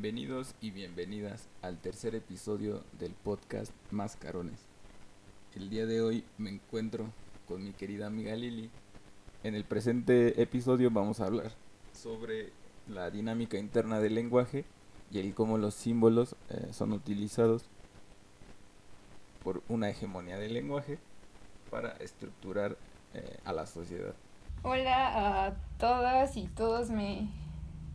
Bienvenidos y bienvenidas al tercer episodio del podcast Mascarones. El día de hoy me encuentro con mi querida amiga Lili. En el presente episodio vamos a hablar sobre la dinámica interna del lenguaje y el cómo los símbolos eh, son utilizados por una hegemonía del lenguaje para estructurar eh, a la sociedad. Hola a todas y todos, me,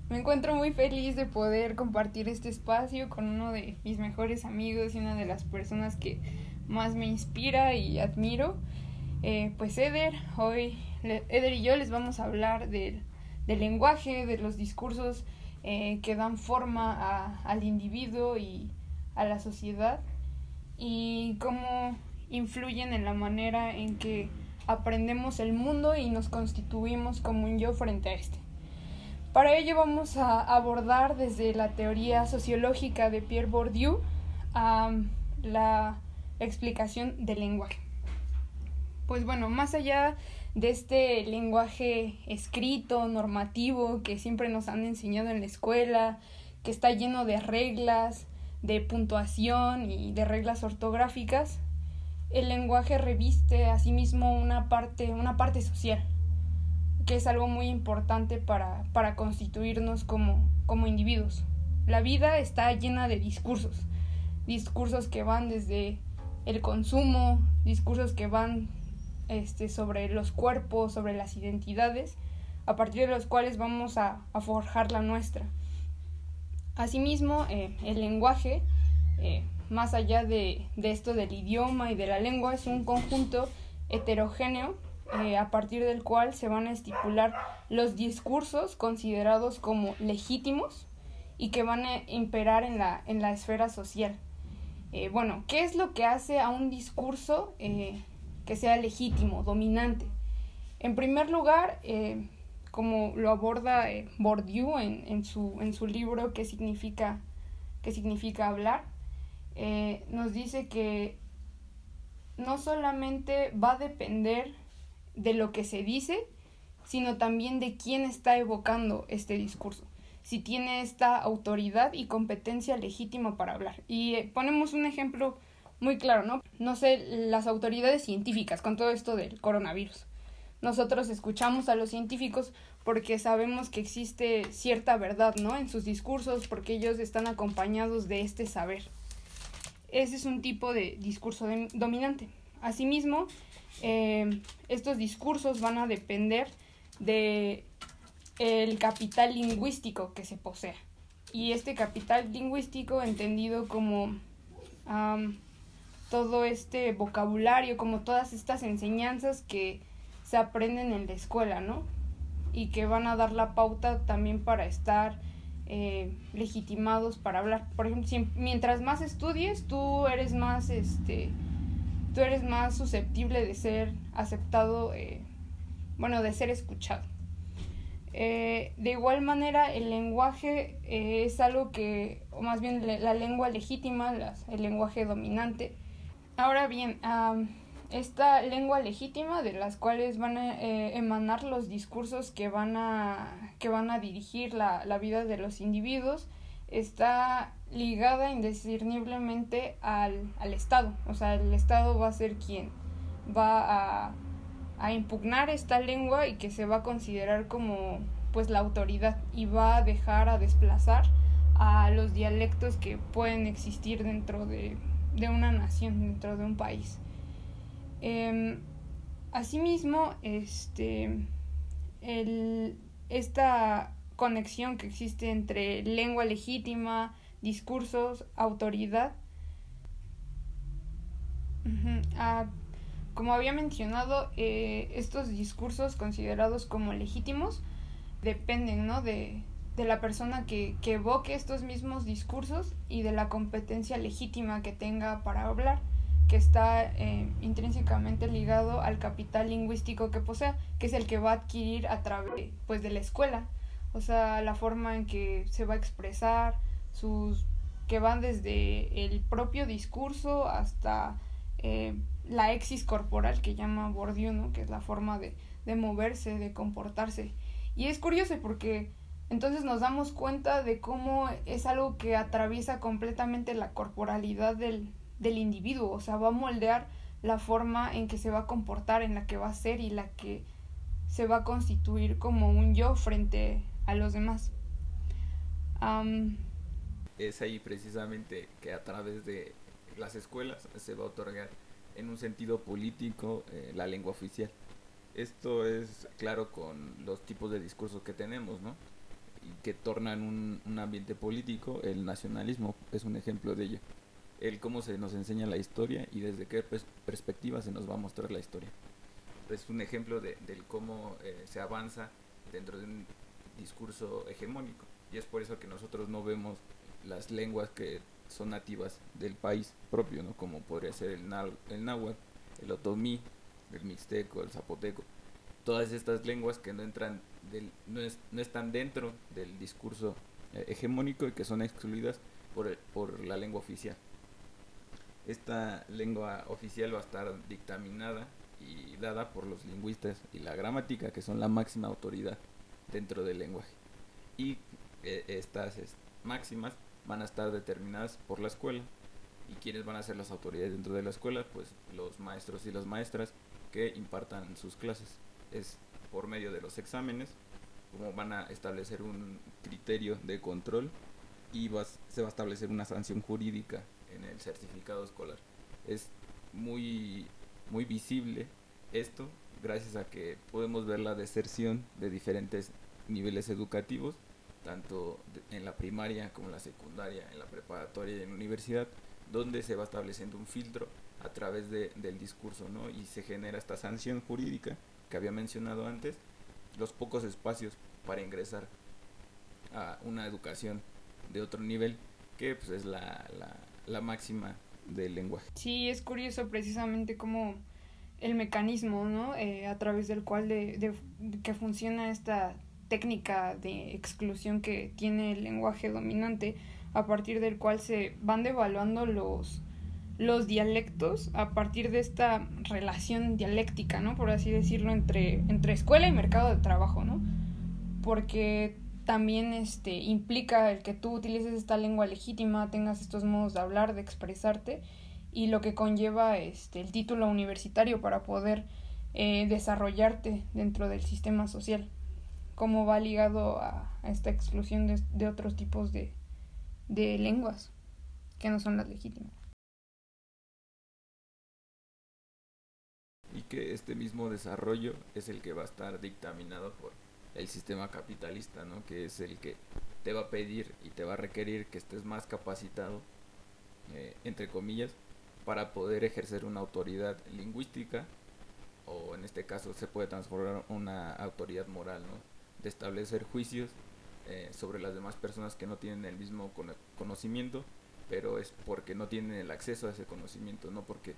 me encuentro muy feliz de poder compartir este espacio con uno de mis mejores amigos y una de las personas que más me inspira y admiro. Eh, pues Eder, hoy Eder y yo les vamos a hablar del, del lenguaje, de los discursos eh, que dan forma a, al individuo y a la sociedad y cómo influyen en la manera en que aprendemos el mundo y nos constituimos como un yo frente a este. Para ello vamos a abordar desde la teoría sociológica de Pierre Bourdieu a la explicación del lenguaje. Pues bueno, más allá de este lenguaje escrito, normativo, que siempre nos han enseñado en la escuela, que está lleno de reglas, de puntuación y de reglas ortográficas, el lenguaje reviste asimismo una parte, una parte social, que es algo muy importante para, para constituirnos como, como individuos. La vida está llena de discursos, discursos que van desde el consumo, discursos que van este, sobre los cuerpos, sobre las identidades, a partir de los cuales vamos a, forjar la nuestra. Asimismo, eh, el lenguaje eh, más allá de, esto del idioma y de la lengua, es un conjunto heterogéneo eh, a partir del cual se van a estipular los discursos considerados como legítimos y que van a imperar en la, en la esfera social. Eh, bueno, ¿qué es lo que hace a un discurso eh, que sea legítimo, dominante? En primer lugar, como lo aborda Bourdieu en, en, su, en su libro ¿Qué significa, qué significa hablar? Nos dice que no solamente va a depender de lo que se dice, sino también de quién está evocando este discurso, si tiene esta autoridad y competencia legítima para hablar. Y eh, ponemos un ejemplo muy claro, ¿no? No sé, las autoridades científicas con todo esto del coronavirus. Nosotros escuchamos a los científicos porque sabemos que existe cierta verdad, ¿no? En sus discursos, porque ellos están acompañados de este saber. Ese es un tipo de discurso dominante. Asimismo, eh, estos discursos van a depender de el capital lingüístico que se posea. Y este capital lingüístico entendido como todo este vocabulario, como todas estas enseñanzas que se aprenden en la escuela, ¿no? Y que van a dar la pauta también para estar eh, legitimados para hablar. Por ejemplo, mientras más estudies, tú eres más, este, tú eres más susceptible de ser aceptado, eh, bueno, de ser escuchado. Eh, de igual manera, el lenguaje es algo que, o más bien la lengua legítima, el lenguaje dominante. Ahora bien, esta lengua legítima de las cuales van a eh, emanar los discursos que van a, que van a dirigir la, la, vida de los individuos está ligada indiscerniblemente al, al, Estado. O sea, el Estado va a ser quien va a, a impugnar esta lengua y que se va a considerar como pues la autoridad y va a dejar a desplazar a los dialectos que pueden existir dentro de, de una nación, dentro de un país. Eh, asimismo, este, el, esta conexión que existe entre lengua legítima, discursos, autoridad. Como había mencionado, eh, estos discursos considerados como legítimos dependen ¿no? de, de la persona que, que evoque estos mismos discursos y de la competencia legítima que tenga para hablar que está eh, intrínsecamente ligado al capital lingüístico que posea, que es el que va a adquirir a través pues, de la escuela, o sea, la forma en que se va a expresar, sus que van desde el propio discurso hasta eh, la exis corporal que llama Bourdieu, ¿no? que es la forma de, de moverse, de comportarse. Y es curioso porque Entonces nos damos cuenta de cómo es algo que atraviesa completamente la corporalidad del, del individuo, o sea, va a moldear la forma en que se va a comportar, en la que va a ser y la que se va a constituir como un yo frente a los demás. Es ahí precisamente que a través de las escuelas se va a otorgar en un sentido político eh, la lengua oficial. Esto es claro con los tipos de discursos que tenemos, ¿no? Y que tornan un, un ambiente político, el nacionalismo es un ejemplo de ello. El cómo se nos enseña la historia y desde qué perspectiva se nos va a mostrar la historia. Es un ejemplo de, del cómo eh, se avanza dentro de un discurso hegemónico. Y es por eso que nosotros no vemos las lenguas que son nativas del país propio, ¿no? Como podría ser el, el náhuatl, el otomí, el mixteco, el zapoteco. Todas estas lenguas que no entran del, no, no están dentro del discurso eh, hegemónico y que son excluidas por, por la lengua oficial. Esta lengua oficial va a estar dictaminada y dada por los lingüistas y la gramática, que son la máxima autoridad dentro del lenguaje. Y eh, estas máximas van a estar determinadas por la escuela. ¿Y quiénes van a ser las autoridades dentro de la escuela? Pues los maestros y las maestras que impartan sus clases. Es por medio de los exámenes, como van a establecer un criterio de control y se va a establecer una sanción jurídica en el certificado escolar. Es muy, muy visible esto gracias a que podemos ver la deserción de diferentes niveles educativos tanto en la primaria como en la secundaria, en la preparatoria y en la universidad, donde se va estableciendo un filtro a través de, del discurso, ¿no? Y se genera esta sanción jurídica que había mencionado antes, los pocos espacios para ingresar a una educación de otro nivel, que pues es la, la, la máxima del lenguaje. Sí, es curioso precisamente cómo el mecanismo, ¿no? Eh, a través del cual de, de, que funciona esta técnica de exclusión que tiene el lenguaje dominante, a partir del cual se van devaluando los, los dialectos a partir de esta relación dialéctica, ¿no? Por así decirlo, entre, entre escuela y mercado de trabajo, ¿no? Porque también este, implica el que tú utilices esta lengua legítima, tengas estos modos de hablar, de expresarte, y lo que conlleva este, el título universitario para poder eh, desarrollarte dentro del sistema social cómo va ligado a, esta exclusión de, otros tipos de, de lenguas que no son las legítimas. Y que este mismo desarrollo es el que va a estar dictaminado por el sistema capitalista, ¿no? que es el que te va a pedir y te va a requerir que estés más capacitado, eh, entre comillas, para poder ejercer una autoridad lingüística o en este caso se puede transformar una autoridad moral, ¿no? De establecer juicios eh, sobre las demás personas que no tienen el mismo conocimiento, pero es porque no tienen el acceso a ese conocimiento, no porque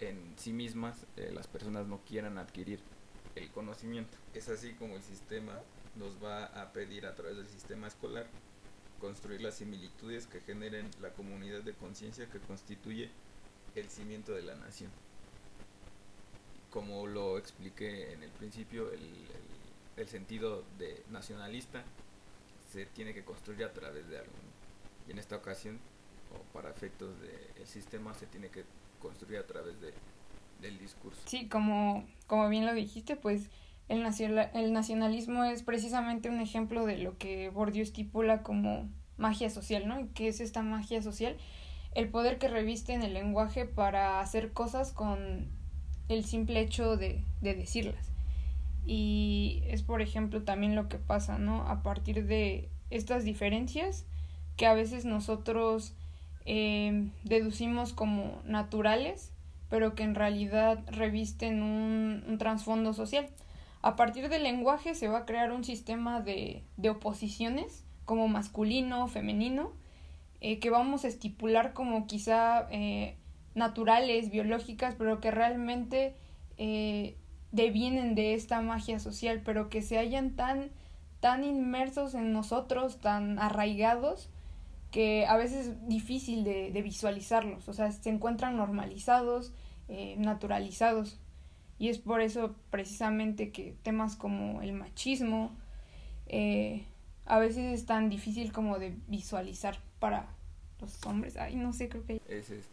en sí mismas eh, las personas no quieran adquirir el conocimiento. Es así como el sistema nos va a pedir a través del sistema escolar construir las similitudes que generen la comunidad de conciencia que constituye el cimiento de la nación. Como lo expliqué en el principio, el el sentido de nacionalista se tiene que construir a través de algo. Y en esta ocasión, o para efectos del sistema, se tiene que construir a través de, del discurso. Sí, como, como bien lo dijiste, pues el, el nacionalismo es precisamente un ejemplo de lo que Bourdieu estipula como magia social, ¿no? ¿Qué es esta magia social? El poder que reviste en el lenguaje para hacer cosas con el simple hecho de, de decirlas. Y es, por ejemplo, también lo que pasa, ¿no? A partir de estas diferencias que a veces nosotros eh, deducimos como naturales, pero que en realidad revisten un, un trasfondo social. A partir del lenguaje se va a crear un sistema de, de oposiciones, como masculino, femenino, eh, que vamos a estipular como quizá eh, naturales, biológicas, pero que realmente devienen de esta magia social, pero que se hayan tan, tan inmersos en nosotros, tan arraigados, que a veces es difícil de, visualizarlos, o sea, se encuentran normalizados, eh, naturalizados. Y es por eso precisamente que temas como el machismo, eh, a veces es tan difícil como de visualizar para los hombres. Ay, no sé, creo que... Es, es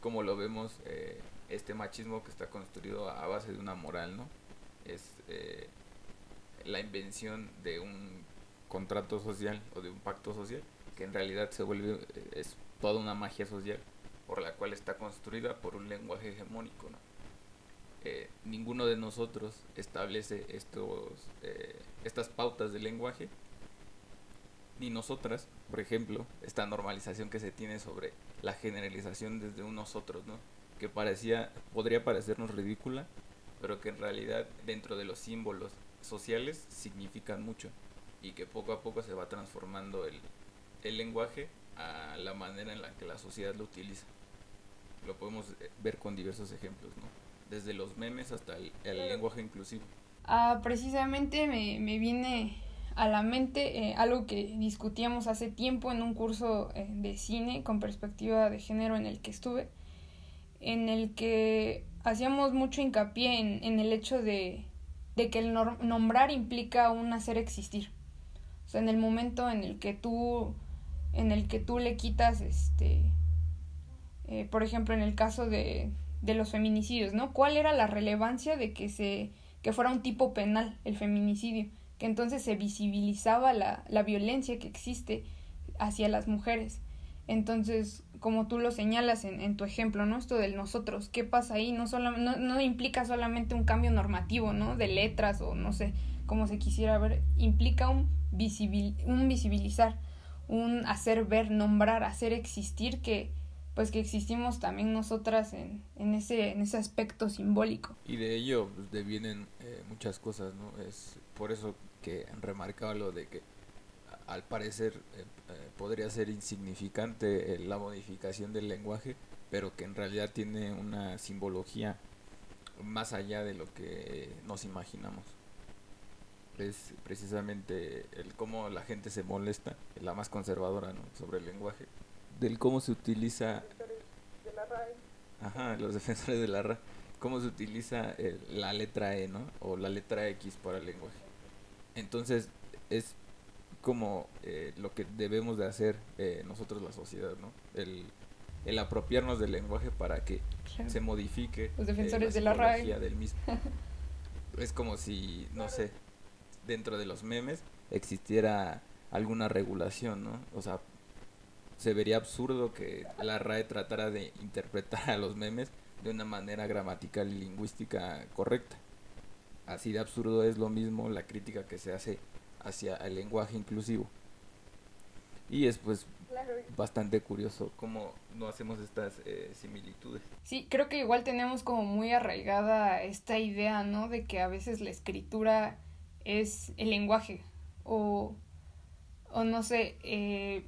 como lo vemos, eh, este machismo que está construido a base de una moral, ¿no? Es eh, la invención de un contrato social o de un pacto social que en realidad se vuelve, eh, es toda una magia social por la cual está construida por un lenguaje hegemónico, ¿no? Eh, ninguno de nosotros establece estos, eh, estas pautas de lenguaje, ni nosotras, por ejemplo, esta normalización que se tiene sobre la generalización desde un nosotros, ¿no? Que parecía, podría parecernos ridícula, pero que en realidad dentro de los símbolos sociales significan mucho y que poco a poco se va transformando el, el lenguaje a la manera en la que la sociedad lo utiliza. Lo podemos eh, ver con diversos ejemplos, ¿no? desde los memes hasta el, lenguaje inclusivo. Ah, precisamente me, me viene a la mente eh, algo que discutíamos hace tiempo en un curso eh, de cine con perspectiva de género en el que estuve, en el que hacíamos mucho hincapié en, en el hecho de, de que el nombrar implica un hacer existir. O sea, en el momento en el que tú, en el que tú le quitas, este, eh, por ejemplo, en el caso de, de los feminicidios, ¿no? ¿Cuál era la relevancia de que se que fuera un tipo penal el feminicidio? Que entonces se visibilizaba la, la violencia que existe hacia las mujeres. Entonces, como tú lo señalas en, en, tu ejemplo, ¿no? Esto del nosotros, ¿qué pasa ahí? No, solo, no, no implica solamente un cambio normativo, ¿no? De letras o no sé, como se quisiera ver, implica un, visibil, un visibilizar, un hacer ver, nombrar, hacer existir que, pues que existimos también nosotras en, en, ese, en ese aspecto simbólico. Y de ello pues, devienen eh, muchas cosas, ¿no? Es por eso que remarcaba lo de que al parecer eh, eh, podría ser insignificante la modificación del lenguaje, pero que en realidad tiene una simbología más allá de lo que nos imaginamos. Es precisamente el cómo la gente se molesta, la más conservadora ¿no? sobre el lenguaje, del cómo se utiliza... Ajá, los defensores de la RAE. Cómo se utiliza la letra E, ¿no? O la letra X para el lenguaje. Entonces, es como eh, lo que debemos de hacer eh, nosotros la sociedad, ¿no? El, el apropiarnos del lenguaje para que se modifique los defensores eh, la de la RAE del mismo. es como si, no sé, dentro de los memes existiera alguna regulación, ¿no? O sea, se vería absurdo que la RAE tratara de interpretar a los memes de una manera gramatical y lingüística correcta. Así de absurdo es lo mismo la crítica que se hace hacia el lenguaje inclusivo. Y es pues bastante curioso cómo no hacemos estas eh, similitudes. Sí, creo que igual tenemos como muy arraigada esta idea, ¿no? De que a veces la escritura es el lenguaje o o no sé, eh,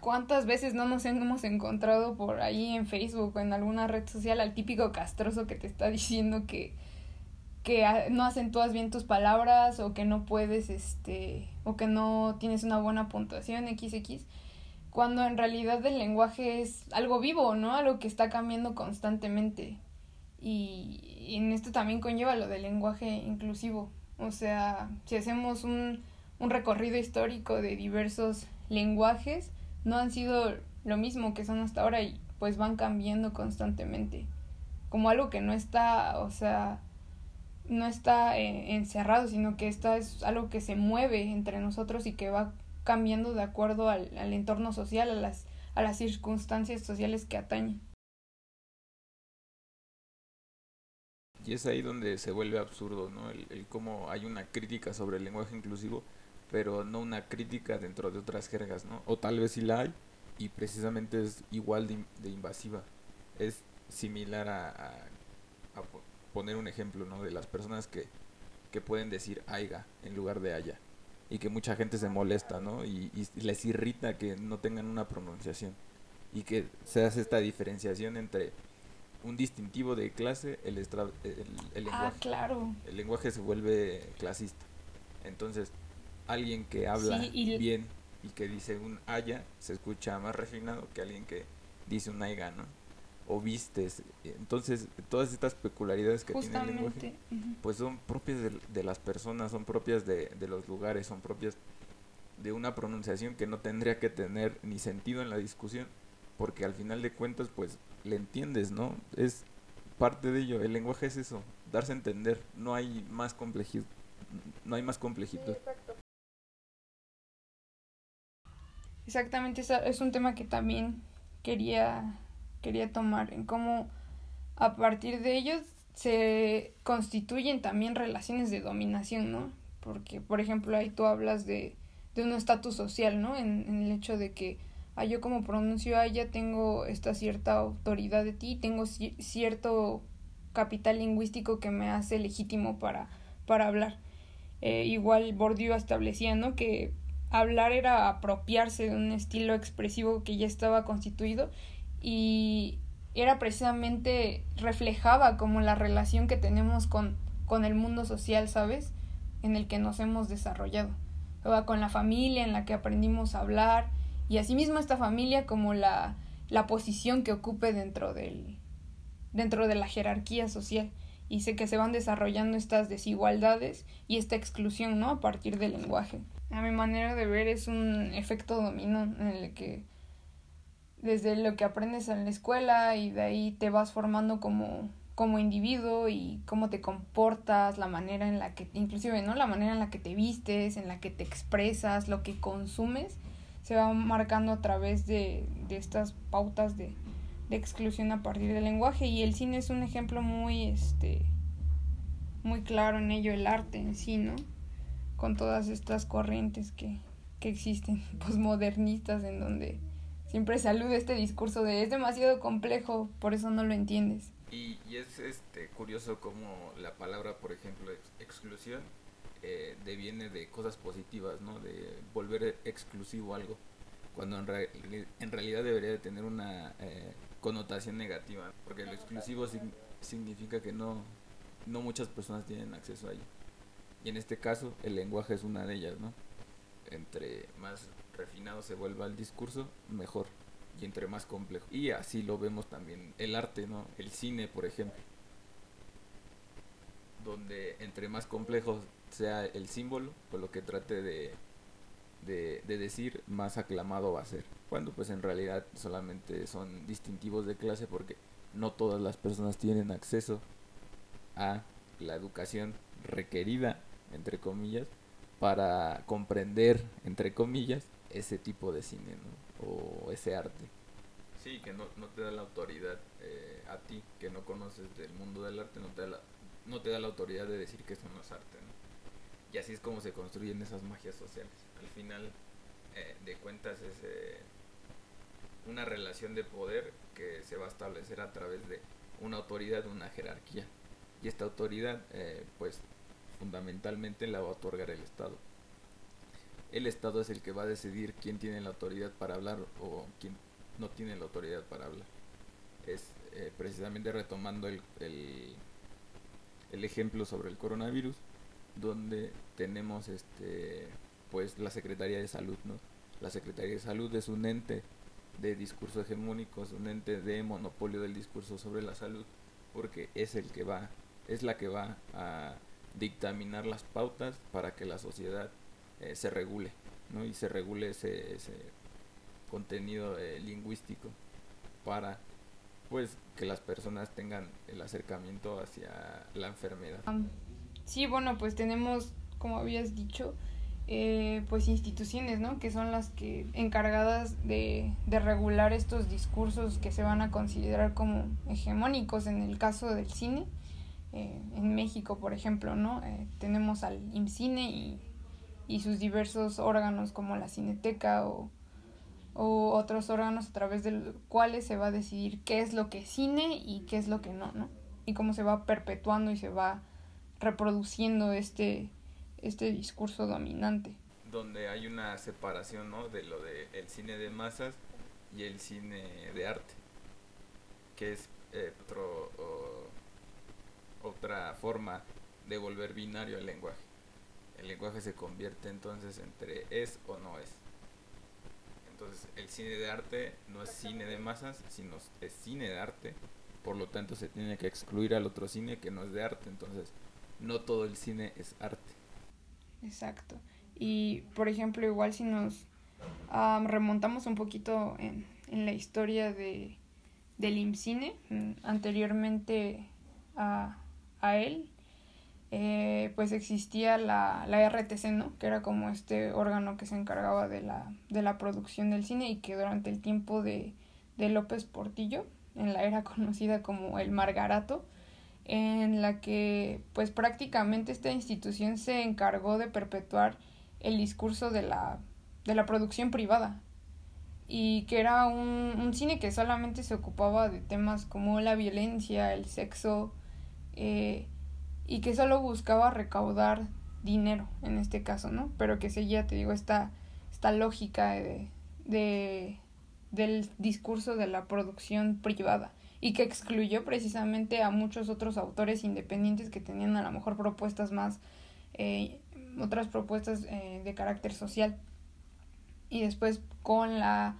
cuántas veces no nos hemos encontrado por ahí en Facebook o en alguna red social al típico castroso que te está diciendo que, que no acentúas bien tus palabras o que no puedes, este, o que no tienes una buena puntuación XX, cuando en realidad el lenguaje es algo vivo, ¿no? Algo que está cambiando constantemente. Y, y en esto también conlleva lo del lenguaje inclusivo. O sea, si hacemos un un recorrido histórico de diversos lenguajes, no han sido lo mismo que son hasta ahora y pues van cambiando constantemente. Como algo que no está, o sea, no está eh, encerrado, sino que está es algo que se mueve entre nosotros y que va cambiando de acuerdo al, al entorno social, a las, a las circunstancias sociales que atañen. Y es ahí donde se vuelve absurdo, ¿no? El, el cómo hay una crítica sobre el lenguaje inclusivo pero no una crítica dentro de otras jergas, ¿no? O tal vez sí la hay y precisamente es igual de, invasiva. Es similar a, a, poner un ejemplo, ¿no? De las personas que, que pueden decir aiga en lugar de haya y que mucha gente se molesta, ¿no? Y, les irrita que no tengan una pronunciación y que se hace esta diferenciación entre un distintivo de clase, el, el, el lenguaje. Ah, claro. El lenguaje se vuelve clasista. Entonces, alguien que habla bien y que dice un haya se escucha más refinado que alguien que dice un aiga, ¿no? O vistes. Entonces, todas estas peculiaridades que tiene el lenguaje, pues son propias de, las personas, son propias de, los lugares, son propias de una pronunciación que no tendría que tener ni sentido en la discusión, porque al final de cuentas, pues, le entiendes, ¿no? Es parte de ello, el lenguaje es eso, darse a entender, no hay más complejidad, no hay más complejidad. Exactamente, es un tema que también quería, quería tomar, en cómo a partir de ellos se constituyen también relaciones de dominación, ¿no? Porque, por ejemplo, ahí tú hablas de, de un estatus social, ¿no? En, el hecho de que, ah, yo como pronuncio a ella tengo esta cierta autoridad de ti, tengo cierto capital lingüístico que me hace legítimo para, para hablar. Eh, igual Bourdieu establecía, ¿no? Que hablar era apropiarse de un estilo expresivo que ya estaba constituido y era precisamente reflejaba como la relación que tenemos con, con el mundo social, ¿sabes? En el que nos hemos desarrollado. O con la familia en la que aprendimos a hablar y asimismo esta familia como la, la posición que ocupe dentro del dentro de la jerarquía social y sé que se van desarrollando estas desigualdades y esta exclusión, ¿no? A partir del lenguaje. A mi manera de ver es un efecto dominó en el que desde lo que aprendes en la escuela y de ahí te vas formando como como individuo y cómo te comportas, la manera en la que, inclusive, ¿no? La manera en la que te vistes, en la que te expresas, lo que consumes, se va marcando a través de, de estas pautas de, de exclusión a partir del lenguaje y el cine es un ejemplo muy este muy claro en ello el arte en sí no con todas estas corrientes que, que existen posmodernistas en donde siempre se alude este discurso de es demasiado complejo por eso no lo entiendes y, y es este curioso como la palabra por ejemplo exclusión eh, deviene de cosas positivas no de volver exclusivo algo cuando en, en realidad debería de tener una eh, connotación negativa, porque lo exclusivo significa que no, no muchas personas tienen acceso a ello. Y en este caso el lenguaje es una de ellas, ¿no? Entre más refinado se vuelva el discurso, mejor. Y entre más complejo. Y así lo vemos también el arte, ¿no? El cine, por ejemplo. Donde entre más complejo sea el símbolo, por lo que trate de de, decir más aclamado va a ser. Cuando pues en realidad solamente son distintivos de clase porque no todas las personas tienen acceso a la educación requerida, entre comillas, para comprender, entre comillas, ese tipo de cine o ese arte. Sí, que no, no te da la autoridad eh, a ti, que no conoces del mundo del arte, no te, da la, no te da la autoridad de decir que eso no es arte. Y así es como se construyen esas magias sociales al final eh, de cuentas es eh, una relación de poder que se va a establecer a través de una autoridad, una jerarquía. Y esta autoridad, eh, pues fundamentalmente la va a otorgar el Estado. El Estado es el que va a decidir quién tiene la autoridad para hablar o quién no tiene la autoridad para hablar. Es precisamente retomando el, el, el ejemplo sobre el coronavirus, donde tenemos este pues la Secretaría de Salud, ¿no? La Secretaría de Salud es un ente de discurso hegemónico, es un ente de monopolio del discurso sobre la salud, porque es el que va, es la que va a dictaminar las pautas para que la sociedad eh, se regule, ¿no? Y se regule ese, ese contenido eh, lingüístico para pues que las personas tengan el acercamiento hacia la enfermedad. Sí, bueno, pues tenemos, como habías dicho, eh, pues instituciones, ¿no? Que son las que encargadas de, de, regular estos discursos que se van a considerar como hegemónicos en el caso del cine. Eh, en México, por ejemplo, ¿no? Eh, tenemos al IMCINE y, y, sus diversos órganos como la Cineteca o, o otros órganos a través de los cuales se va a decidir qué es lo que es cine y qué es lo que no, ¿no? Y cómo se va perpetuando y se va reproduciendo este este discurso dominante. Donde hay una separación ¿no? de lo de el cine de masas y el cine de arte, que es eh, otro, otra forma de volver binario el lenguaje. El lenguaje se convierte entonces entre es o no es. Entonces el cine de arte no es cine de masas, sino es cine de arte. Por lo tanto se tiene que excluir al otro cine que no es de arte. Entonces no todo el cine es arte. Exacto. Y, por ejemplo, igual si nos remontamos un poquito en, en la historia de, del IMCINE, mm, anteriormente a, a él, eh, pues existía la, la RTC, ¿no? Que era como este órgano que se encargaba de la, de la producción del cine y que durante el tiempo de, de López Portillo, en la era conocida como el Margarato, en la que pues prácticamente esta institución se encargó de perpetuar el discurso de la, de la producción privada y que era un, un cine que solamente se ocupaba de temas como la violencia, el sexo, eh, y que solo buscaba recaudar dinero en este caso, ¿no? Pero que seguía, te digo, esta, esta lógica de, de, del discurso de la producción privada y que excluyó precisamente a muchos otros autores independientes que tenían a lo mejor propuestas más, eh, otras propuestas eh, de carácter social. Y después con la,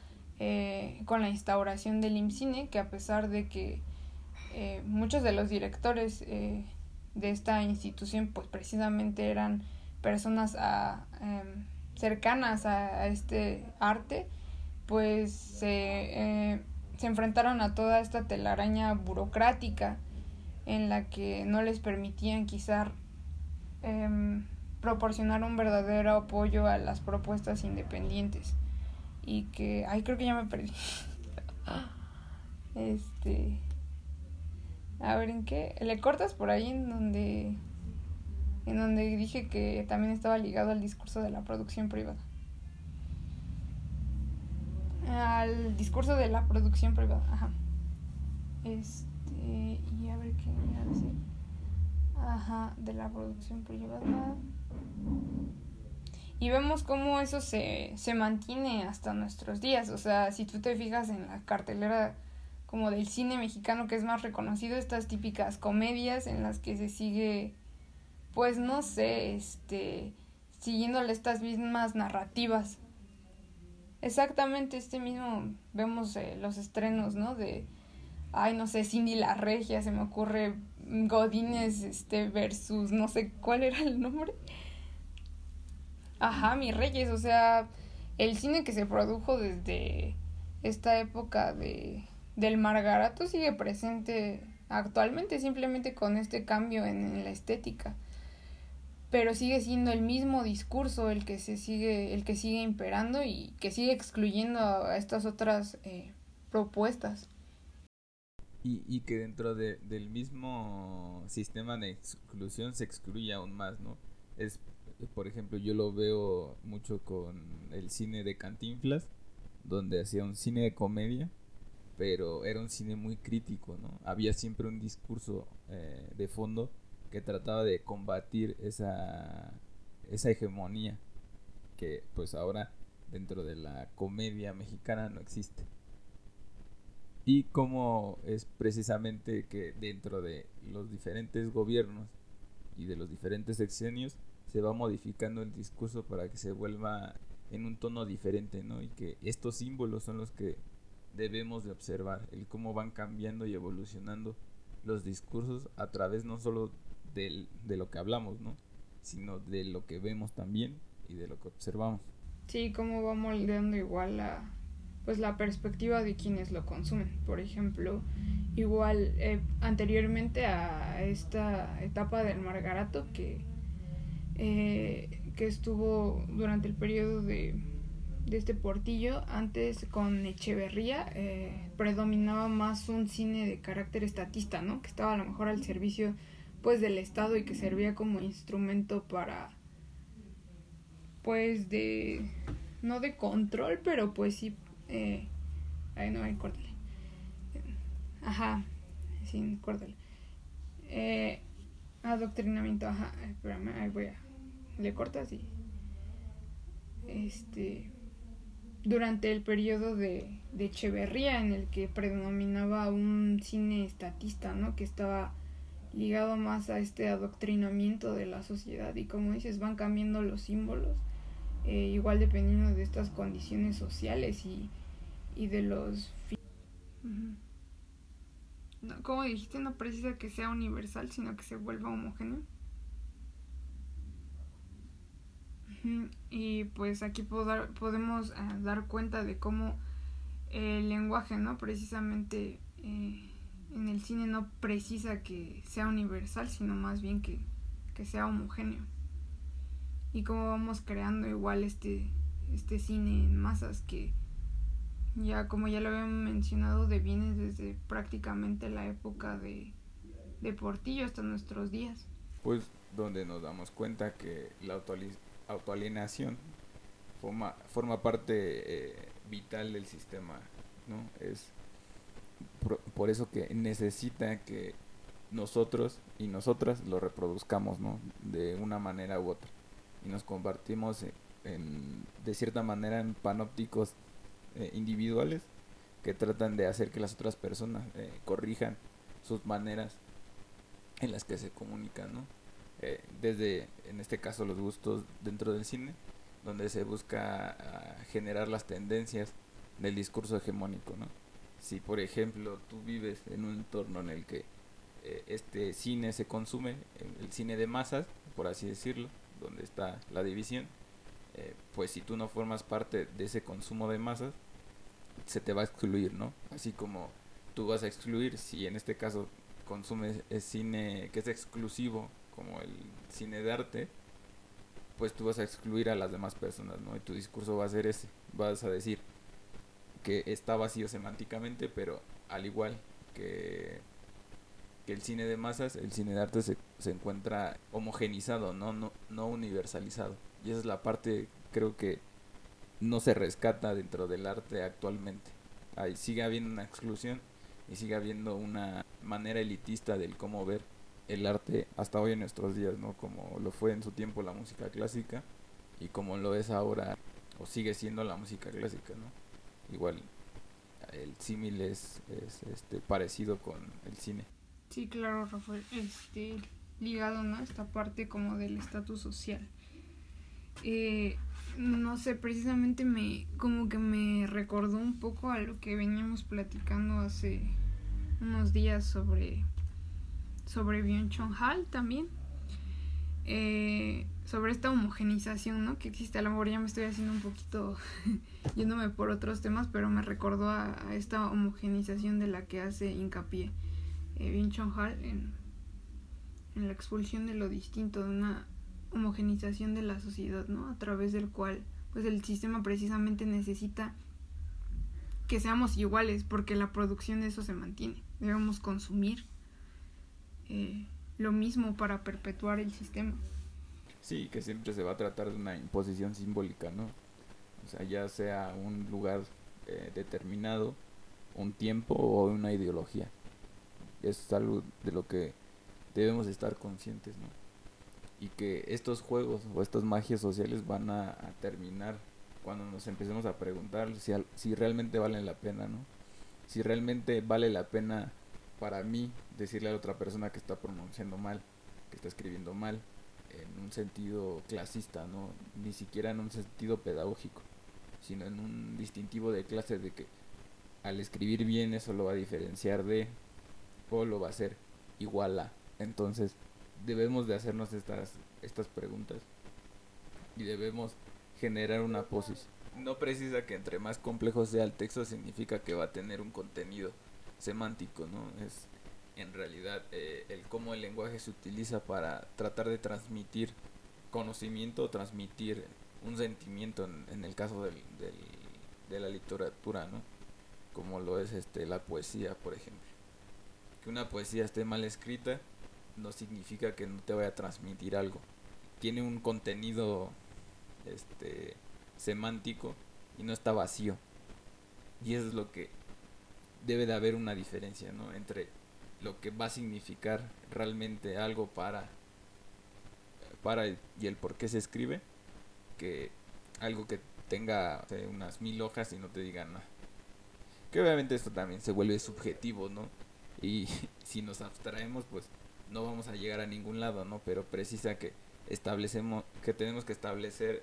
con la instauración del IMCINE, que a pesar de que muchos de los directores de esta institución pues precisamente eran personas a, em, cercanas a, este arte pues se, se enfrentaron a toda esta telaraña burocrática en la que no les permitían quizá em, proporcionar un verdadero apoyo a las propuestas independientes. Y que ay creo que ya me perdí. Este a ver en qué le cortas por ahí en donde en donde dije que también estaba ligado al discurso de la producción privada al discurso de la producción privada. Ajá. Este, y a ver qué iba a decir. Ajá, de la producción privada. Y vemos cómo eso se, se mantiene hasta nuestros días. O sea, si tú te fijas en la cartelera como del cine mexicano que es más reconocido, estas típicas comedias en las que se sigue, pues no sé, este, siguiéndole estas mismas narrativas Exactamente, este mismo vemos eh, los estrenos, ¿no? De, ay, no sé, Cindy la Regia, se me ocurre Godines este, versus, no sé cuál era el nombre. Ajá, mis reyes, o sea, el cine que se produjo desde esta época de, del Margarato sigue presente actualmente, simplemente con este cambio en la estética. Pero sigue siendo el mismo discurso el que se sigue el que sigue imperando y que sigue excluyendo a estas otras eh, propuestas. Y, y que dentro de, del mismo sistema de exclusión se excluye aún más no es por ejemplo yo lo veo mucho con el cine de Cantinflas donde hacía un cine de comedia pero era un cine muy crítico no había siempre un discurso eh, de fondo que trataba de combatir esa, esa hegemonía que pues ahora dentro de la comedia mexicana no existe. Y cómo es precisamente que dentro de los diferentes gobiernos y de los diferentes sexenios se va modificando el discurso para que se vuelva en un tono diferente, ¿no? Y que estos símbolos son los que debemos de observar, el cómo van cambiando y evolucionando los discursos a través no solo de lo que hablamos, ¿no? Sino de lo que vemos también y de lo que observamos. Sí, cómo va moldeando igual la, pues la perspectiva de quienes lo consumen. Por ejemplo, igual eh, anteriormente a esta etapa del Margarato que, eh, que estuvo durante el periodo de, de este portillo, antes con Echeverría eh, predominaba más un cine de carácter estatista, ¿no? Que estaba a lo mejor al servicio pues del Estado y que servía como instrumento para pues de no de control pero pues sí eh, ahí no hay córtale ajá sin córtale eh, adoctrinamiento ajá espérame ahí voy a le cortas y este durante el periodo de, de Echeverría en el que predominaba un cine estatista, ¿no? Que estaba ligado más a este adoctrinamiento de la sociedad y como dices van cambiando los símbolos eh, igual dependiendo de estas condiciones sociales y, y de los como dijiste no precisa que sea universal sino que se vuelva homogéneo Y pues aquí podemos eh, dar cuenta de cómo el lenguaje, ¿no? Precisamente eh, en el cine no precisa que sea universal, sino más bien que, que sea homogéneo. Y cómo vamos creando igual este, este cine en masas que ya como ya lo habíamos mencionado deviene desde prácticamente la época de, de Portillo hasta nuestros días. Pues donde nos damos cuenta que la autoalienación forma, forma parte eh, vital del sistema, ¿no? Es por, eso que necesita que nosotros y nosotras lo reproduzcamos, ¿no? De una manera u otra. Y nos compartimos en, de cierta manera en panópticos eh, individuales que tratan de hacer que las otras personas eh, corrijan sus maneras en las que se comunican, ¿no? Eh, desde, en este caso, los gustos dentro del cine, donde se busca ah, generar las tendencias del discurso hegemónico, ¿no? Si, por ejemplo, tú vives en un entorno en el que eh, este cine se consume, el cine de masas, por así decirlo, donde está la división, eh, pues si tú no formas parte de ese consumo de masas, se te va a excluir, ¿no? Así como tú vas a excluir si en este caso consumes el cine que es exclusivo, como el cine de arte, pues tú vas a excluir a las demás personas, ¿no? Y tu discurso va a ser ese, vas a decir que está vacío semánticamente, pero al igual que, que el cine de masas, el cine de arte se, encuentra homogenizado, ¿no? No, no universalizado. Y esa es la parte, creo que no se rescata dentro del arte actualmente. Ahí sigue habiendo una exclusión y sigue habiendo una manera elitista del cómo ver el arte hasta hoy en nuestros días, ¿no? Como lo fue en su tiempo la música clásica y como lo es ahora o sigue siendo la música clásica, ¿no? Igual el símil es, es, este parecido con el cine. Sí, claro, Rafael, este ligado, ¿no? Esta parte como del estatus social. Eh, no sé, precisamente me como que me recordó un poco a lo que veníamos platicando hace unos días sobre sobre Byung Chong Hal también eh, sobre esta homogenización ¿no? que existe a lo mejor ya me estoy haciendo un poquito yéndome por otros temas pero me recordó a, esta homogenización de la que hace hincapié eh, Byung Chong Hal en, en la expulsión de lo distinto de una homogenización de la sociedad, ¿no? A través del cual, pues el sistema precisamente necesita que seamos iguales, porque la producción de eso se mantiene. Debemos consumir eh, lo mismo para perpetuar el sistema. Sí, que siempre se va a tratar de una imposición simbólica, ¿no? O sea, ya sea un lugar eh, determinado, un tiempo o una ideología. Es algo de lo que debemos estar conscientes, ¿no? y que estos juegos o estas magias sociales van a, terminar cuando nos empecemos a preguntar si, si realmente valen la pena, ¿no? Si realmente vale la pena para mí decirle a la otra persona que está pronunciando mal, que está escribiendo mal, en un sentido clasista, ¿no? Ni siquiera en un sentido pedagógico, sino en un distintivo de clase de que al escribir bien eso lo va a diferenciar de o lo va a hacer igual a. Entonces, debemos de hacernos estas, estas preguntas y debemos generar una posición. No precisa que entre más complejo sea el texto significa que va a tener un contenido semántico, ¿no? Es en realidad eh, el cómo el lenguaje se utiliza para tratar de transmitir conocimiento o transmitir un sentimiento en, el caso del, de la literatura, ¿no? Como lo es este la poesía, por ejemplo. Que una poesía esté mal escrita no significa que no te vaya a transmitir algo. Tiene un contenido este semántico y no está vacío. Y eso es lo que debe de haber una diferencia, ¿no? Entre lo que va a significar realmente algo para para y el por qué se escribe que algo que tenga unas mil hojas y no te diga nada. Que obviamente esto también se vuelve subjetivo, ¿no? Y si nos abstraemos, pues no vamos a llegar a ningún lado, ¿no? Pero precisa que establecemos, que tenemos que establecer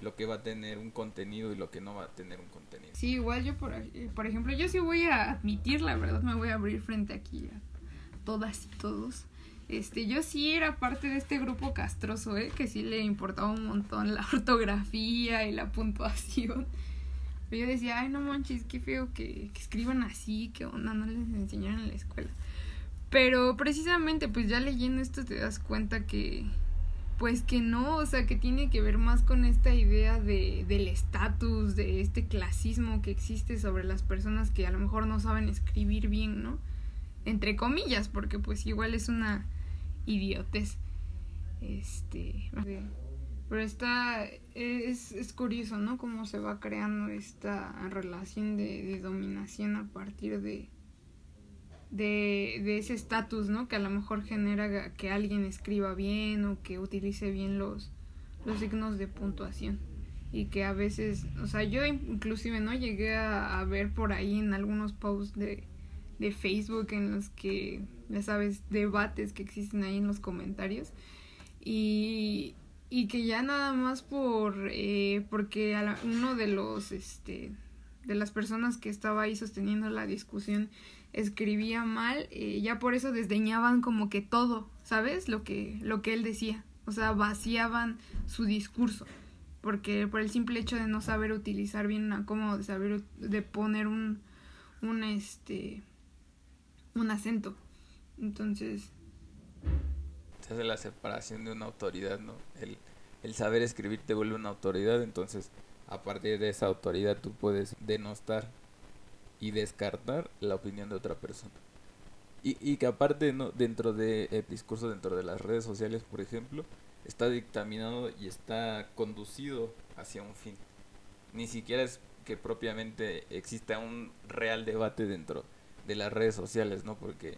lo que va a tener un contenido y lo que no va a tener un contenido. Sí, igual yo, por, eh, por ejemplo, yo sí voy a admitir, la verdad, me voy a abrir frente aquí a todas y todos, Este, yo sí era parte de este grupo castroso, ¿eh? Que sí le importaba un montón la ortografía y la puntuación. Pero yo decía, ay, no manches, qué feo que, que escriban así, que onda, no les enseñaron en la escuela. Pero precisamente, pues ya leyendo esto te das cuenta que, pues que no, o sea, que tiene que ver más con esta idea de, del estatus, de este clasismo que existe sobre las personas que a lo mejor no saben escribir bien, ¿no? Entre comillas, porque pues igual es una idiotez. Este. Pero está. Es, es curioso, ¿no? Cómo se va creando esta relación de, de dominación a partir de. De, de ese estatus, ¿no? Que a lo mejor genera que alguien escriba bien o que utilice bien los, los signos de puntuación. Y que a veces, o sea, yo inclusive, ¿no? Llegué a, a ver por ahí en algunos posts de, de Facebook en los que, ya sabes, debates que existen ahí en los comentarios. Y, y que ya nada más por, eh, porque uno de los, este, de las personas que estaba ahí sosteniendo la discusión escribía mal, eh, ya por eso desdeñaban como que todo, ¿sabes? Lo que, lo que él decía. O sea, vaciaban su discurso. Porque por el simple hecho de no saber utilizar bien una cómo de saber de poner un, un este un acento. Entonces... Se hace la separación de una autoridad, ¿no? El, el saber escribir te vuelve una autoridad, entonces a partir de esa autoridad tú puedes denostar y descartar la opinión de otra persona. Y, y que aparte, ¿no? dentro del de, discurso, dentro de las redes sociales, por ejemplo, está dictaminado y está conducido hacia un fin. Ni siquiera es que propiamente exista un real debate dentro de las redes sociales, ¿no? Porque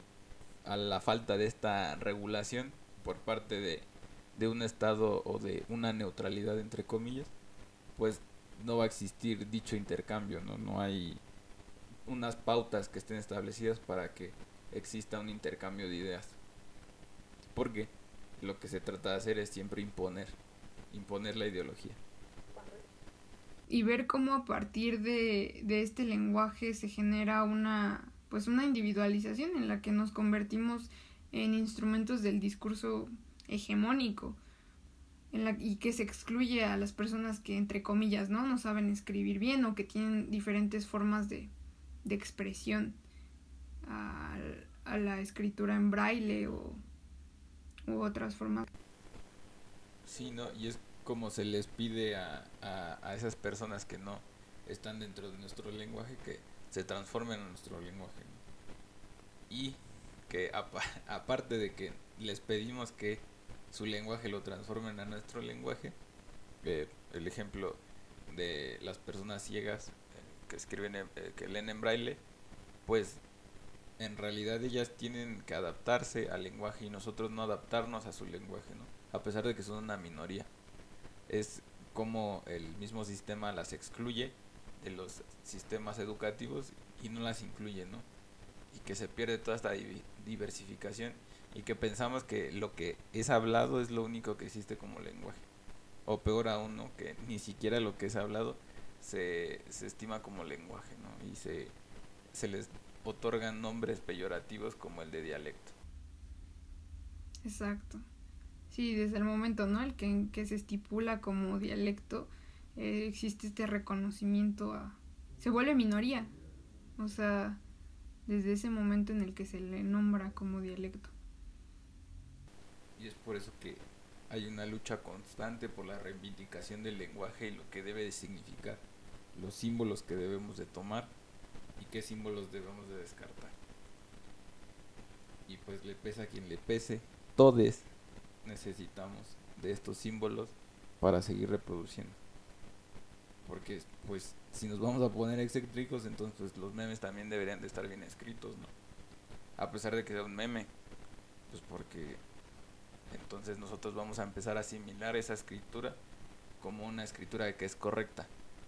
a la falta de esta regulación por parte de, de un Estado o de una neutralidad, entre comillas, pues no va a existir dicho intercambio, ¿no? No hay unas pautas que estén establecidas para que exista un intercambio de ideas. Porque lo que se trata de hacer es siempre imponer, imponer la ideología. Y ver cómo a partir de, de este lenguaje se genera una pues una individualización en la que nos convertimos en instrumentos del discurso hegemónico en la, y que se excluye a las personas que entre comillas no no saben escribir bien o que tienen diferentes formas de, de expresión a, a, la escritura en braille o u otras formas sí no y es como se les pide a, a, a esas personas que no están dentro de nuestro lenguaje que se transformen en nuestro lenguaje. Y que aparte de que les pedimos que su lenguaje lo transformen a nuestro lenguaje, eh, el ejemplo de las personas ciegas que escriben, eh, que leen en braille, pues en realidad ellas tienen que adaptarse al lenguaje y nosotros no adaptarnos a su lenguaje, ¿no? A pesar de que son una minoría. Es como el mismo sistema las excluye de los sistemas educativos y no las incluye, ¿no? Y que se pierde toda esta diversificación y que pensamos que lo que es hablado es lo único que existe como lenguaje. O peor aún, ¿no? Que ni siquiera lo que es hablado se, se estima como lenguaje, ¿no? Y se, se les otorgan nombres peyorativos como el de dialecto. Exacto. Sí, desde el momento, ¿no? El que, en que se estipula como dialecto, eh, existe este reconocimiento a... se vuelve minoría. O sea, desde ese momento en el que se le nombra como dialecto. Y es por eso que hay una lucha constante por la reivindicación del lenguaje y lo que debe de significar, los símbolos que debemos de tomar y qué símbolos debemos de descartar. Y pues le pesa a quien le pese, todos necesitamos de estos símbolos para seguir reproduciendo porque pues si nos vamos a poner excéntricos, entonces los memes también deberían de estar bien escritos, ¿no? A pesar de que sea un meme, pues porque entonces nosotros vamos a empezar a asimilar esa escritura como una escritura que es correcta.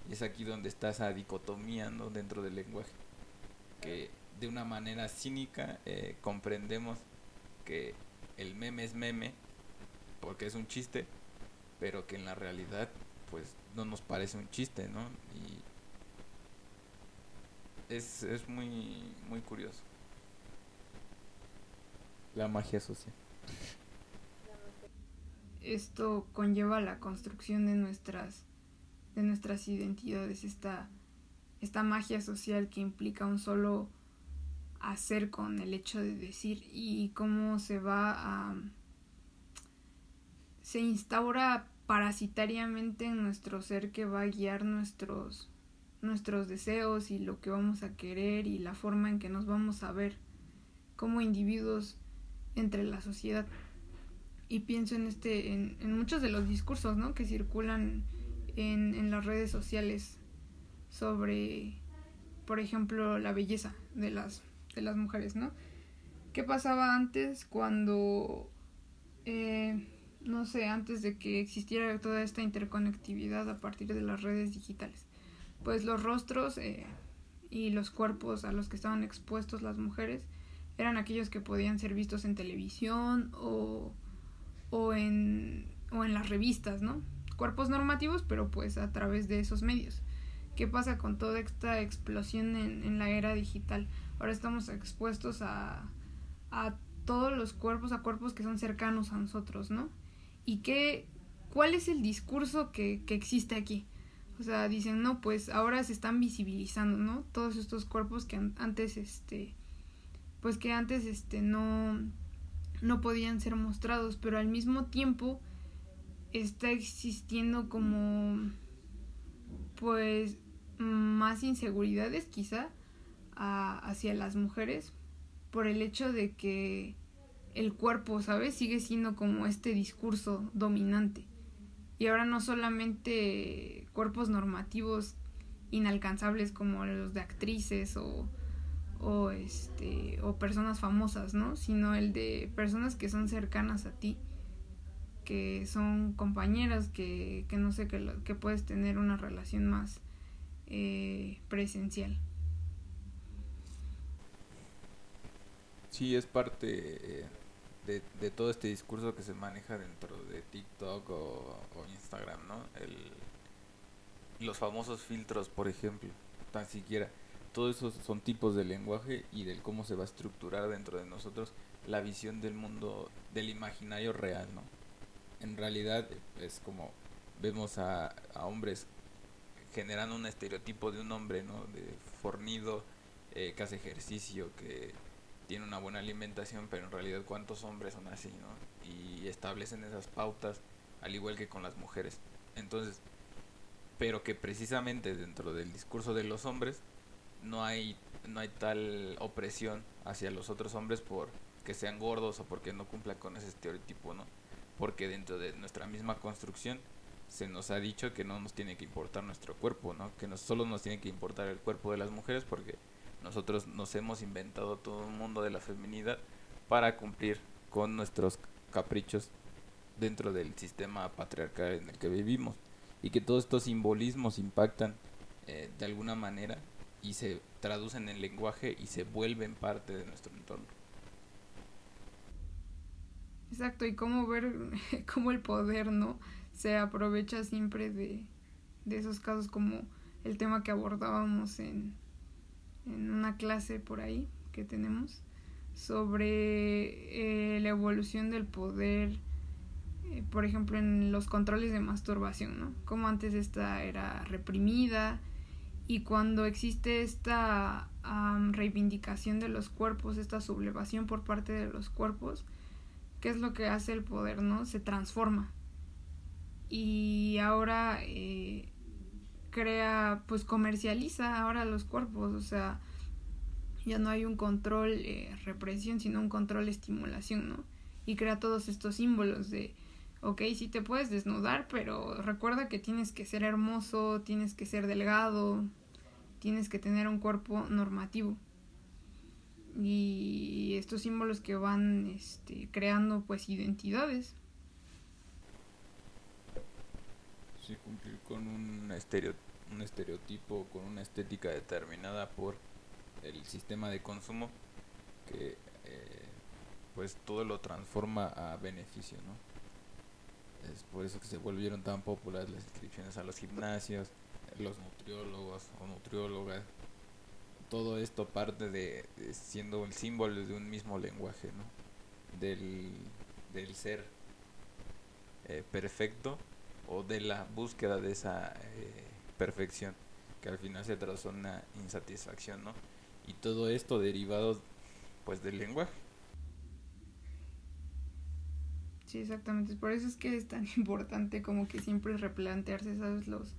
Y es aquí donde está esa dicotomía dentro del lenguaje. Que de una manera cínica eh, comprendemos que el meme es meme porque es un chiste, pero que en la realidad pues no nos parece un chiste, ¿no? Y es, es muy, muy curioso. La magia social. Esto conlleva la construcción de nuestras de nuestras identidades, esta, esta magia social que implica un solo hacer con el hecho de decir y cómo se va a se instaura parasitariamente en nuestro ser que va a guiar nuestros nuestros deseos y lo que vamos a querer y la forma en que nos vamos a ver como individuos entre la sociedad y pienso en este en, en muchos de los discursos ¿no? que circulan en, en las redes sociales sobre por ejemplo la belleza de las de las mujeres no qué pasaba antes cuando eh, no sé antes de que existiera toda esta interconectividad a partir de las redes digitales pues los rostros eh, y los cuerpos a los que estaban expuestos las mujeres eran aquellos que podían ser vistos en televisión o, o, en, o en las revistas, ¿no? Cuerpos normativos, pero pues a través de esos medios. ¿Qué pasa con toda esta explosión en, en la era digital? Ahora estamos expuestos a, a todos los cuerpos, a cuerpos que son cercanos a nosotros, ¿no? ¿Y qué, cuál es el discurso que, que existe aquí? O sea, dicen, no, pues ahora se están visibilizando, ¿no? Todos estos cuerpos que antes, este, pues que antes, este, no, no podían ser mostrados, pero al mismo tiempo está existiendo como, pues, más inseguridades quizá hacia las mujeres por el hecho de que el cuerpo, ¿sabes? Sigue siendo como este discurso dominante. Y ahora no solamente cuerpos normativos inalcanzables como los de actrices o, o este o personas famosas, ¿no? Sino el de personas que son cercanas a ti, que son compañeras, que, que no sé, que, que puedes tener una relación más eh, presencial. Sí, es parte de, de, todo este discurso que se maneja dentro de TikTok o, o Instagram, ¿no? El, los famosos filtros, por ejemplo, tan siquiera. Todos esos son tipos de lenguaje y del cómo se va a estructurar dentro de nosotros la visión del mundo, del imaginario real, ¿no? En realidad es como vemos a, a hombres generando un estereotipo de un hombre, ¿no? De fornido, eh, que hace ejercicio, que tiene una buena alimentación, pero en realidad cuántos hombres son así, ¿no? Y establecen esas pautas al igual que con las mujeres. Entonces, pero que precisamente dentro del discurso de los hombres no hay no hay tal opresión hacia los otros hombres por que sean gordos o porque no cumplan con ese estereotipo, ¿no? Porque dentro de nuestra misma construcción se nos ha dicho que no nos tiene que importar nuestro cuerpo, ¿no? Que solo nos tiene que importar el cuerpo de las mujeres porque nosotros nos hemos inventado todo un mundo de la feminidad para cumplir con nuestros caprichos dentro del sistema patriarcal en el que vivimos y que todos estos simbolismos impactan eh, de alguna manera y se traducen en lenguaje y se vuelven parte de nuestro entorno. Exacto, y cómo ver cómo el poder, ¿no? Se aprovecha siempre de, de esos casos como el tema que abordábamos en, en una clase por ahí que tenemos sobre eh, la evolución del poder, eh, por ejemplo, en los controles de masturbación, ¿no? Como antes esta era reprimida y cuando existe esta reivindicación de los cuerpos, esta sublevación por parte de los cuerpos, ¿qué es lo que hace el poder, no? Se transforma. Y ahora eh, crea, pues comercializa ahora los cuerpos, o sea, ya no hay un control eh, represión, sino un control estimulación, ¿no? Y crea todos estos símbolos de, ok, sí te puedes desnudar, pero recuerda que tienes que ser hermoso, tienes que ser delgado, tienes que tener un cuerpo normativo. Y estos símbolos que van este, creando pues identidades. Sí, cumplir con un, un estereotipo, con una estética determinada por el sistema de consumo que eh, pues todo lo transforma a beneficio, ¿no? Es por eso que se volvieron tan populares las inscripciones a los gimnasios, los nutriólogos o nutriólogas. Todo esto parte de, siendo el símbolo de un mismo lenguaje, ¿no? del, del ser eh, perfecto o de la búsqueda de esa eh, perfección que al final se en una insatisfacción, ¿no? Y todo esto derivado pues del lenguaje. Sí, exactamente. Por eso es que es tan importante como que siempre replantearse, ¿sabes? Los,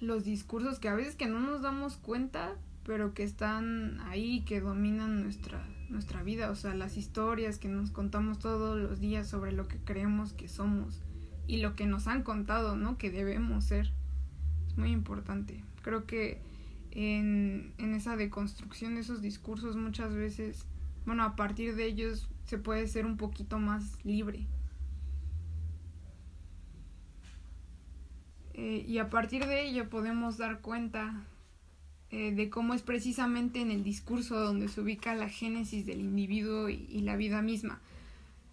los discursos que a veces que no nos damos cuenta, pero que están ahí, que dominan nuestra, nuestra vida, o sea, las historias que nos contamos todos los días sobre lo que creemos que somos y lo que nos han contado, ¿no? Que debemos ser. Es muy importante. Creo que en, en esa deconstrucción de esos discursos muchas veces, bueno, a partir de ellos se puede ser un poquito más libre. Eh, y a partir de ello podemos dar cuenta eh, de cómo es precisamente en el discurso donde se ubica la génesis del individuo y, la vida misma.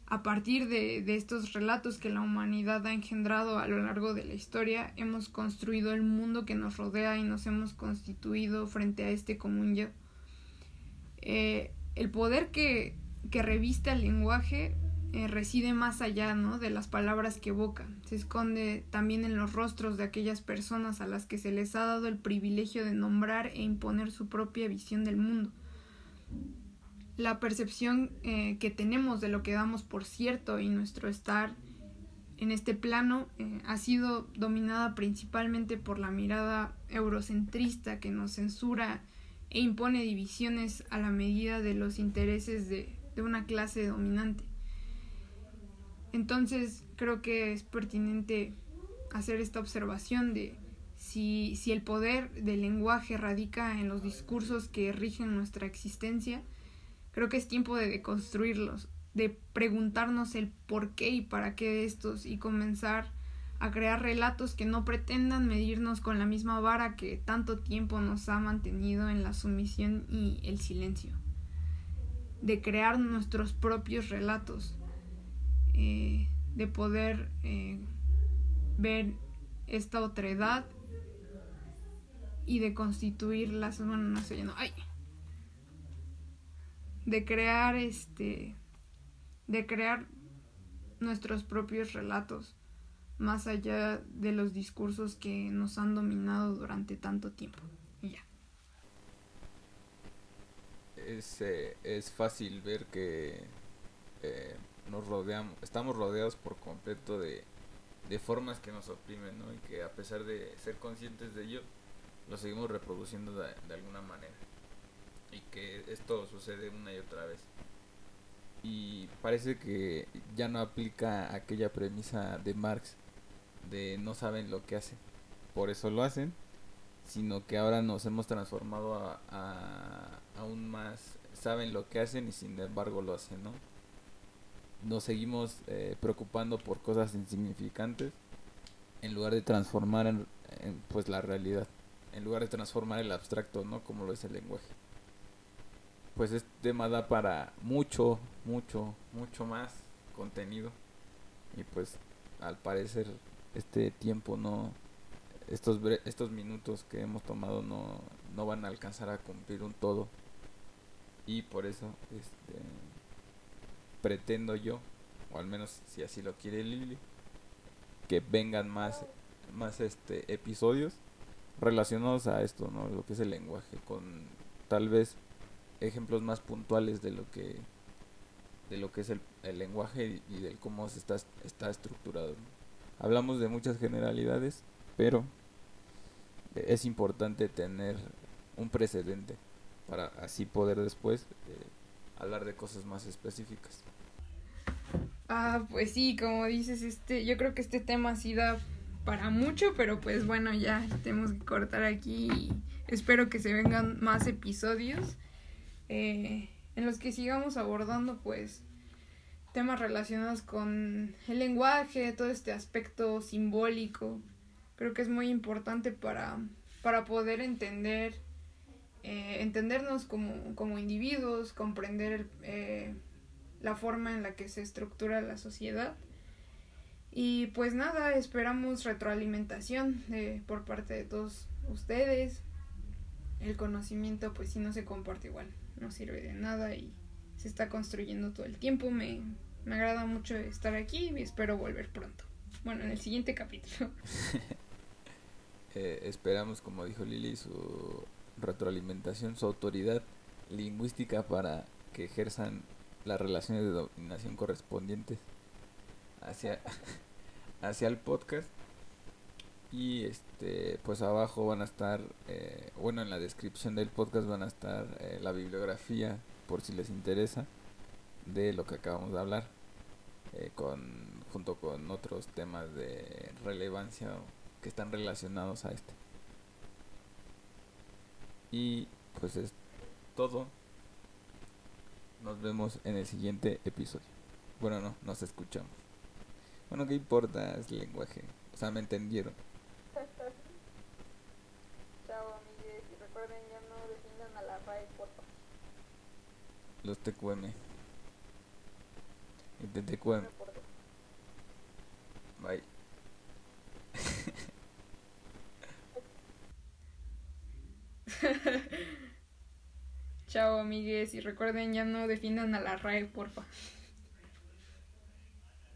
A partir de, de, estos relatos que la humanidad ha engendrado a lo largo de la historia, hemos construido el mundo que nos rodea y nos hemos constituido frente a este común yo. Eh, el poder que, que reviste el lenguaje eh, reside más allá ¿no? de las palabras que evoca. Se esconde también en los rostros de aquellas personas a las que se les ha dado el privilegio de nombrar e imponer su propia visión del mundo. La percepción eh, que tenemos de lo que damos por cierto y nuestro estar en este plano eh, ha sido dominada principalmente por la mirada eurocentrista que nos censura e impone divisiones a la medida de los intereses de una clase dominante. Entonces creo que es pertinente hacer esta observación de si, si el poder del lenguaje radica en los discursos que rigen nuestra existencia, creo que es tiempo de deconstruirlos, de preguntarnos el por qué y para qué de estos y comenzar a crear relatos que no pretendan medirnos con la misma vara que tanto tiempo nos ha mantenido en la sumisión y el silencio, de crear nuestros propios relatos eh, de poder eh, ver esta otredad y de constituir las bueno, no sé, ay, de crear este de crear nuestros propios relatos más allá de los discursos que nos han dominado durante tanto tiempo. Y ya. Es, eh, es fácil ver que nos rodeamos, estamos rodeados por completo de, de formas que nos oprimen, ¿no? Y que a pesar de ser conscientes de ello, lo seguimos reproduciendo de, alguna manera. Y que esto sucede una y otra vez. Y parece que ya no aplica aquella premisa de Marx de no saben lo que hacen, por eso lo hacen, sino que ahora nos hemos transformado a, a aún más saben lo que hacen y sin embargo lo hacen, ¿no? Nos seguimos eh, preocupando por cosas insignificantes en lugar de transformar en, pues la realidad en lugar de transformar el abstracto no como lo es el lenguaje. Pues este tema da para mucho mucho mucho más contenido y pues al parecer este tiempo no estos estos minutos que hemos tomado no no van a alcanzar a cumplir un todo y por eso este pretendo yo, o al menos si así lo quiere Lili, que vengan más, más este episodios relacionados a esto, ¿no? Lo que es el lenguaje, con tal vez ejemplos más puntuales de lo que de lo que es el, el lenguaje y, de cómo se está, está estructurado. Hablamos de muchas generalidades, pero es importante tener un precedente para así poder después eh, hablar de cosas más específicas. Ah, pues sí, como dices, este, yo creo que este tema sí da para mucho, pero pues bueno, ya tenemos que cortar aquí espero que se vengan más episodios eh, en los que sigamos abordando pues temas relacionados con el lenguaje, todo este aspecto simbólico. Creo que es muy importante para, para poder entender, eh, entendernos como, como individuos, comprender eh, la forma en la que se estructura la sociedad. Y pues nada, esperamos retroalimentación de, por parte de todos ustedes. El conocimiento pues si no se comparte igual, no sirve de nada y se está construyendo todo el tiempo. Me, me agrada mucho estar aquí y espero volver pronto. Bueno, en el siguiente capítulo. eh, esperamos, como dijo Lili, su retroalimentación, su autoridad lingüística para que ejerzan las relaciones de dominación correspondientes hacia, hacia el podcast. Y este, pues abajo van a estar, eh, bueno, en la descripción del podcast van a estar eh, la bibliografía, por si les interesa, de lo que acabamos de hablar, eh, con, junto con otros temas de relevancia que están relacionados a este. Y pues es todo. Nos vemos en el siguiente episodio. Bueno, no, nos escuchamos. Bueno, ¿qué importa? Es lenguaje. O sea, me entendieron. Chao, amigues. Y recuerden, ya no defiendan a la RAE, por favor. Los TQM. Y TQM. Bye. Chao, amigues. Y recuerden, ya no defiendan a la RAE, porfa.